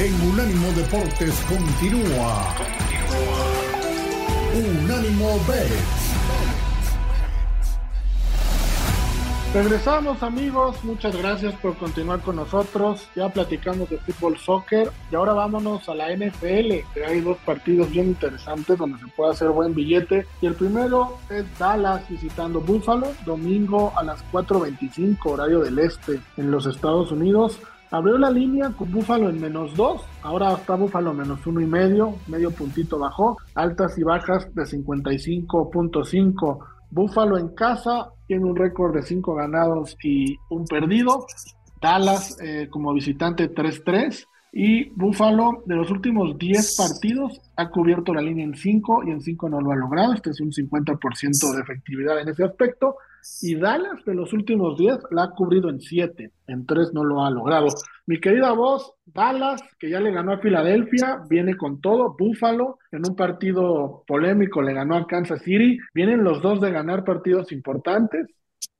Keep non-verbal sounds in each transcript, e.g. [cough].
en Unánimo Deportes continúa. Unánimo Bet. Regresamos amigos, muchas gracias por continuar con nosotros. Ya platicamos de fútbol soccer y ahora vámonos a la NFL, que hay dos partidos bien interesantes donde se puede hacer buen billete. Y el primero es Dallas visitando Buffalo, domingo a las 4.25 horario del este en los Estados Unidos. Abrió la línea con Búfalo en menos 2, ahora está Búfalo menos uno y medio, medio puntito bajó, altas y bajas de 55.5 Buffalo en casa tiene un récord de 5 ganados y un perdido. Dallas eh, como visitante 3-3. Y Buffalo de los últimos 10 partidos ha cubierto la línea en 5 y en 5 no lo ha logrado. Este es un 50% de efectividad en ese aspecto. Y Dallas de los últimos 10 la ha cubrido en 7, en 3 no lo ha logrado. Mi querida voz, Dallas, que ya le ganó a Filadelfia, viene con todo. Buffalo, en un partido polémico, le ganó a Kansas City. Vienen los dos de ganar partidos importantes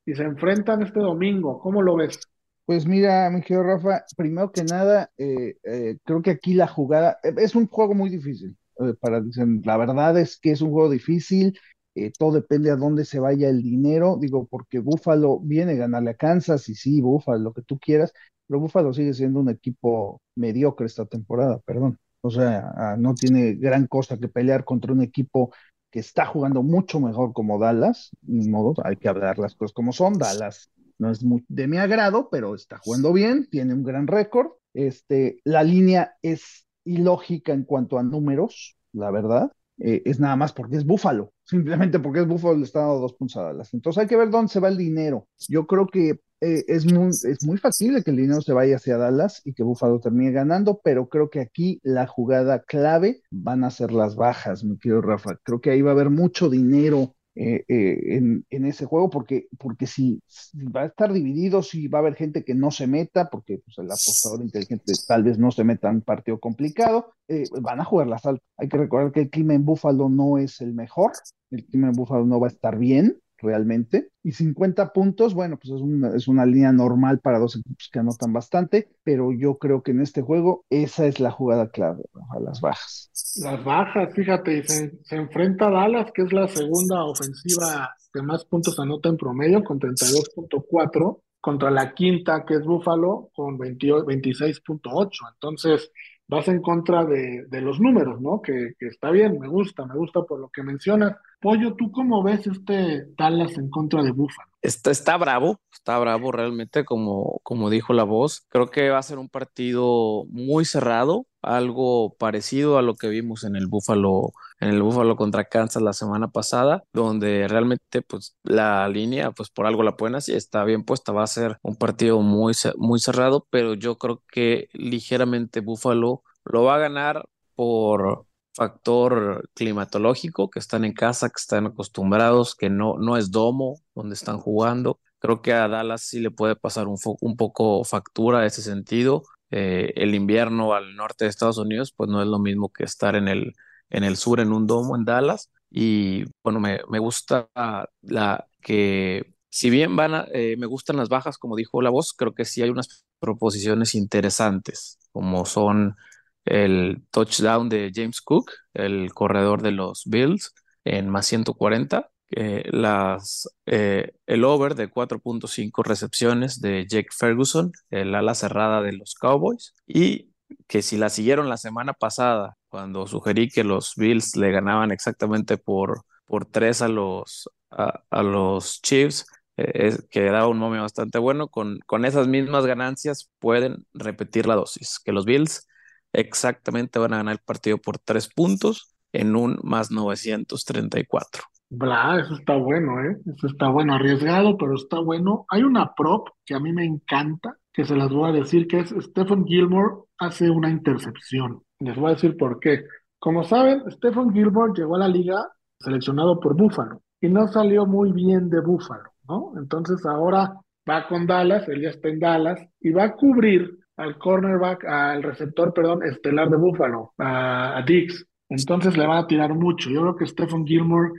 y se enfrentan este domingo. ¿Cómo lo ves? Pues mira, mi querido Rafa, primero que nada, eh, eh, creo que aquí la jugada eh, es un juego muy difícil. para, la verdad es que es un juego difícil eh, todo depende a dónde se vaya el dinero, digo, porque Búfalo viene a ganarle a Kansas y sí, Búfalo, lo que tú quieras, pero Búfalo sigue siendo un equipo mediocre esta temporada, perdón. O sea, ah, no tiene gran cosa que pelear contra un equipo que está jugando mucho mejor como Dallas, ni modo, hay que hablar las cosas como son, Dallas no es muy de mi agrado, pero está jugando bien, tiene un gran récord, este, la línea es ilógica en cuanto a números, la verdad, eh, es nada más porque es Búfalo, [laughs] simplemente porque es Búfalo le está dando dos Dallas. Entonces hay que ver dónde se va el dinero. Yo creo que eh, es, muy, es muy factible que el dinero se vaya hacia Dallas y que Búfalo termine ganando, pero creo que aquí la jugada clave van a ser las bajas, mi querido Rafa. Creo que ahí va a haber mucho dinero eh, eh, en, en, ese juego, porque, porque si, va a estar dividido, si va a haber gente que no se meta, porque pues, el apostador inteligente tal vez no se meta en partido complicado, eh, van a jugar las altas. Hay que recordar que el clima en Búfalo no es el mejor, el clima en Búfalo no va a estar bien, realmente. Y 50 puntos, bueno, pues es una, es una línea normal para dos equipos que anotan bastante, pero yo creo que en este juego esa es la jugada clave, a las bajas. Las bajas, fíjate, se, se enfrenta a Dallas, que es la segunda ofensiva que más puntos anota en promedio, con 32.4, contra la quinta, que es Buffalo, con 26.8. Entonces, vas en contra de, de los números, ¿no? Que, que, está bien, me gusta, me gusta por lo que mencionas. Pollo, ¿tú cómo ves este Dallas en contra de Buffalo? Está, está bravo, está bravo realmente, como, como dijo la voz. Creo que va a ser un partido muy cerrado, algo parecido a lo que vimos en el Buffalo, en el Buffalo contra Kansas la semana pasada, donde realmente pues la línea, pues por algo la pueden así, está bien puesta, va a ser un partido muy, muy cerrado, pero yo creo que ligeramente Buffalo lo va a ganar por factor climatológico, que están en casa, que están acostumbrados, que no, no es domo donde están jugando. Creo que a Dallas sí le puede pasar un, un poco factura ese sentido. Eh, el invierno al norte de Estados Unidos, pues no es lo mismo que estar en el, en el sur en un domo en Dallas. Y bueno, me, me gusta la que, si bien van a, eh, me gustan las bajas, como dijo la voz, creo que sí hay unas proposiciones interesantes, como son el touchdown de James Cook, el corredor de los Bills, en más 140. Eh, las, eh, el over de 4.5 recepciones de Jake Ferguson, el ala cerrada de los Cowboys, y que si la siguieron la semana pasada, cuando sugerí que los Bills le ganaban exactamente por, por 3 a los, a, los Chiefs, eh, que daba un momio bastante bueno, con, con esas mismas ganancias pueden repetir la dosis, que los Bills exactamente van a ganar el partido por tres puntos en un más 934. Bla, eso está bueno, ¿eh? Eso está bueno, arriesgado, pero está bueno. Hay una prop que a mí me encanta, que se las voy a decir, que es Stephen Gilmore hace una intercepción. Les voy a decir por qué. Como saben, Stephen Gilmore llegó a la liga seleccionado por Buffalo y no salió muy bien de Buffalo, ¿no? Entonces ahora va con Dallas, él ya está en Dallas y va a cubrir al cornerback, al receptor, perdón, estelar de Buffalo, a, Dix. Entonces le van a tirar mucho. Yo creo que Stephen Gilmore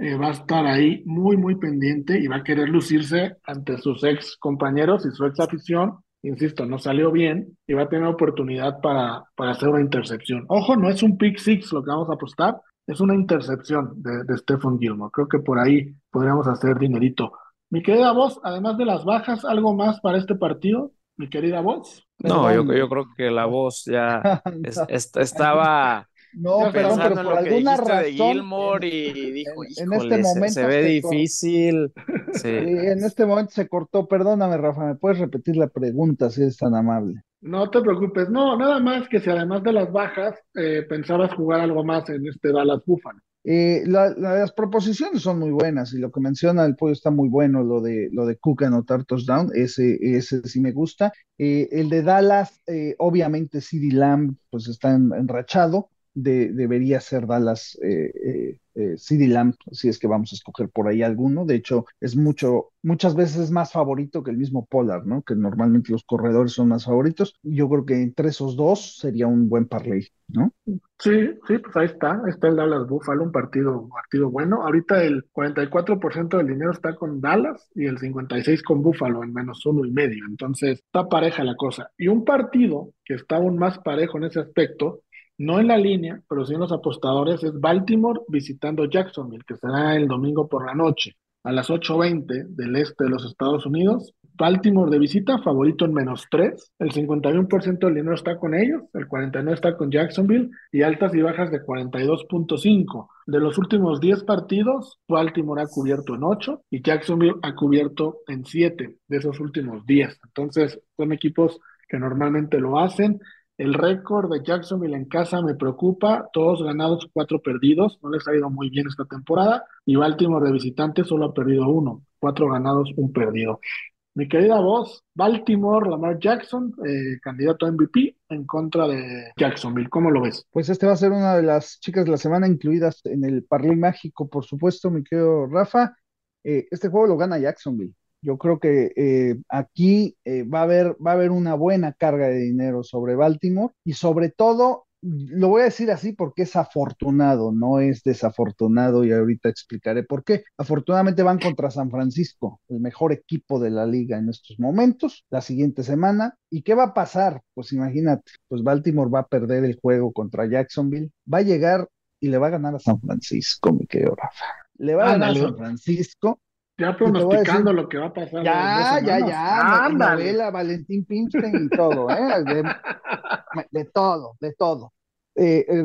eh, va a estar ahí muy, muy pendiente y va a querer lucirse ante sus ex compañeros y su ex afición insisto, no salió bien y va a tener oportunidad para, para hacer una intercepción. Ojo, no es un pick six lo que vamos a apostar, es una intercepción de, de Stephen Gilmore. Creo que por ahí podríamos hacer dinerito. Mi querida voz, además de las bajas, ¿algo más para este partido? Mi querida voz. No, yo, yo creo que la voz ya [laughs] es- es- estaba No, perdón, pero por lo que alguna de razón. Gilmore en- y dijo, en- en este "Híjole, se- momento se, ve difícil. [laughs] Sí. en este momento se cortó. Perdóname, Rafa, ¿me puedes repetir la pregunta si eres tan amable? No te preocupes, no, nada más que si además de las bajas eh, pensabas jugar algo más en este Dallas Buffalo. Eh, la- la- las proposiciones son muy buenas y lo que menciona el pollo está muy bueno, lo de, lo de Cook anotar touchdown, ese, ese sí me gusta. Eh, el de Dallas, eh, obviamente CD Lamb pues está en- enrachado, de- debería ser Dallas eh, eh, eh, CD Lamb, si es que vamos a escoger por ahí alguno. De hecho, es mucho, muchas veces es más favorito que el mismo Pollard, ¿no? Que normalmente los corredores son más favoritos. Yo creo que entre esos dos sería un buen parlay, ¿no? Sí, sí, pues ahí está, está el Dallas Buffalo, un partido, partido bueno. Ahorita el 44% del dinero está con Dallas y el 56% con Buffalo en menos uno y medio. Entonces, está pareja la cosa. Y un partido que está aún más parejo en ese aspecto, no en la línea, pero sí en los apostadores, es Baltimore visitando Jacksonville, que será el domingo por la noche a las 8.20 del este de los Estados Unidos. Baltimore de visita, favorito en menos 3. El 51% del dinero está con ellos, el 49% está con Jacksonville y altas y bajas de 42.5. De los últimos 10 partidos, Baltimore ha cubierto en 8 y Jacksonville ha cubierto en 7 de esos últimos 10. Entonces, son equipos que normalmente lo hacen. El récord de Jacksonville en casa me preocupa, todos ganados, cuatro perdidos, no les ha ido muy bien esta temporada, y Baltimore de visitante solo ha perdido uno, cuatro ganados, un perdido. Mi querida voz, Baltimore, Lamar Jackson, eh, candidato a MVP en contra de Jacksonville, ¿cómo lo ves? Pues este va a ser una de las chicas de la semana incluidas en el Parlay Mágico, por supuesto, mi querido Rafa. Eh, este juego lo gana Jacksonville. Yo creo que eh, aquí eh, va a haber, va a haber una buena carga de dinero sobre Baltimore y sobre todo, lo voy a decir así porque es afortunado, no es desafortunado y ahorita explicaré por qué. Afortunadamente van contra San Francisco, el mejor equipo de la liga en estos momentos, la siguiente semana. ¿Y qué va a pasar? Pues imagínate, pues Baltimore va a perder el juego contra Jacksonville, va a llegar y le va a ganar a San Francisco, mi querido Rafa. Le va a ganar a. San Francisco Ya pronosticando decir- lo que va a pasar. ya, ya, ya, novela, Valentín Pinstein y todo, ¿eh? De, de todo, de todo. Eh, eh,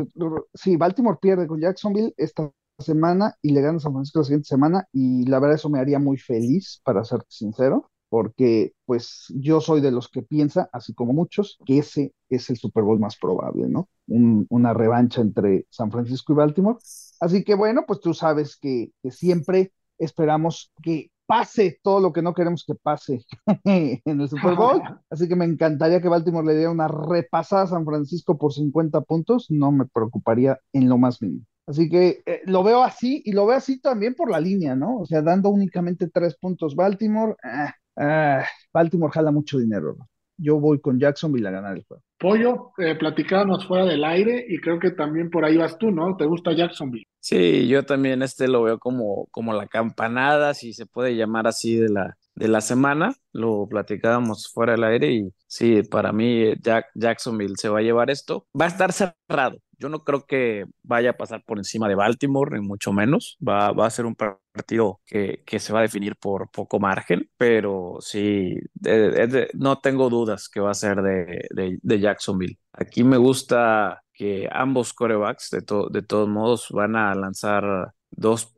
sí, Baltimore pierde con Jacksonville esta semana y le gana a San Francisco la siguiente semana y la verdad eso me haría muy feliz, para serte sincero, porque pues yo soy de los que piensa, así como muchos, que ese es el Super Bowl más probable, ¿no? Un- una revancha entre San Francisco y Baltimore. Así que bueno, pues tú sabes que, que siempre esperamos que pase todo lo que no queremos que pase [laughs] en el Super Bowl. Así que me encantaría que Baltimore le diera una repasada a San Francisco por 50 puntos. No me preocuparía en lo más mínimo. Así que eh, lo veo así y lo veo así también por la línea, ¿no? O sea, dando únicamente tres puntos Baltimore. ah, ah, Baltimore jala mucho dinero. Yo voy con Jacksonville a ganar el juego. Pollo, eh, platicábamos fuera del aire y creo que también por ahí vas tú, ¿no? ¿Te gusta Jacksonville? Sí, yo también este lo veo como, como la campanada, si se puede llamar así, de la, de la semana. Lo platicábamos fuera del aire y sí, para mí eh, Jack, Jacksonville se va a llevar esto. Va a estar cerrado. Yo no creo que vaya a pasar por encima de Baltimore, ni mucho menos. Va, va a ser un partido que, que se va a definir por poco margen, pero sí, de- de- no tengo dudas que va a ser de, Jacksonville. Aquí me gusta que ambos corebacks, de, de todos modos, van a lanzar dos,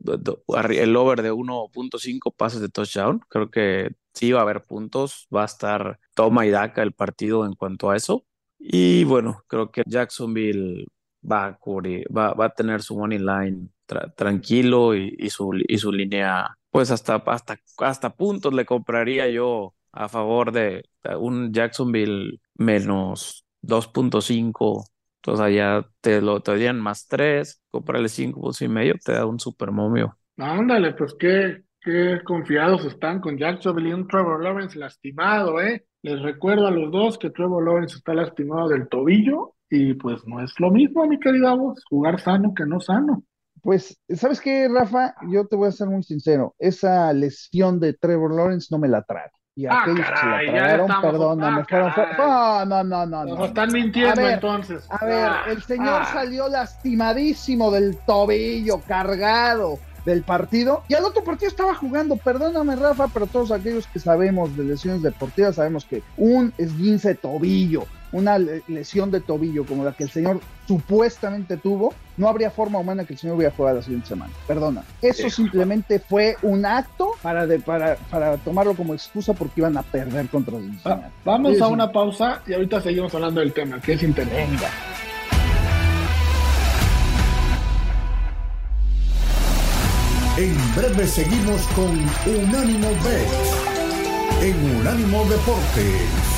el over de 1.5 pases de touchdown. Creo que sí va a haber puntos, va a estar toma y daca el partido en cuanto a eso. Y bueno, creo que Jacksonville va a cubrir, va, va a tener su money line tra- tranquilo y, y su, y su línea, pues hasta, hasta, hasta puntos le compraría yo a favor de un Jacksonville menos 2.5. Entonces allá te lo te darían más 3, cómprale 5 puntos y medio, te da un super momio. Ándale, pues qué, qué confiados están con Jacksonville y un Trevor Lawrence lastimado, ¿eh? Les recuerdo a los dos que Trevor Lawrence está lastimado del tobillo y pues no es lo mismo, mi querida voz, jugar sano que no sano. Pues, ¿sabes qué, Rafa? Yo te voy a ser muy sincero. Esa lesión de Trevor Lawrence no me la trae. Y Ah, aquellos que se caray, la tragaron, estamos- perdóname, fueron- no, no, no, no, Nos no. están mintiendo A ver, entonces. A ver, Ah, el señor ah. salió lastimadísimo del tobillo, cargado del partido, y al otro partido estaba jugando, perdóname Rafa, pero todos aquellos que sabemos de lesiones deportivas sabemos que un esguince tobillo, una le- lesión de tobillo como la que el señor supuestamente tuvo, no habría forma humana que el señor hubiera jugado la siguiente semana. Perdona. Eso simplemente fue un acto para, de- para, para tomarlo como excusa porque iban a perder contra Va- Cincinnati. vamos Sí, a sí. una pausa y ahorita seguimos hablando del tema, que es interesante. Venga. En breve seguimos con Unánimo Bet en Unánimo Deportes.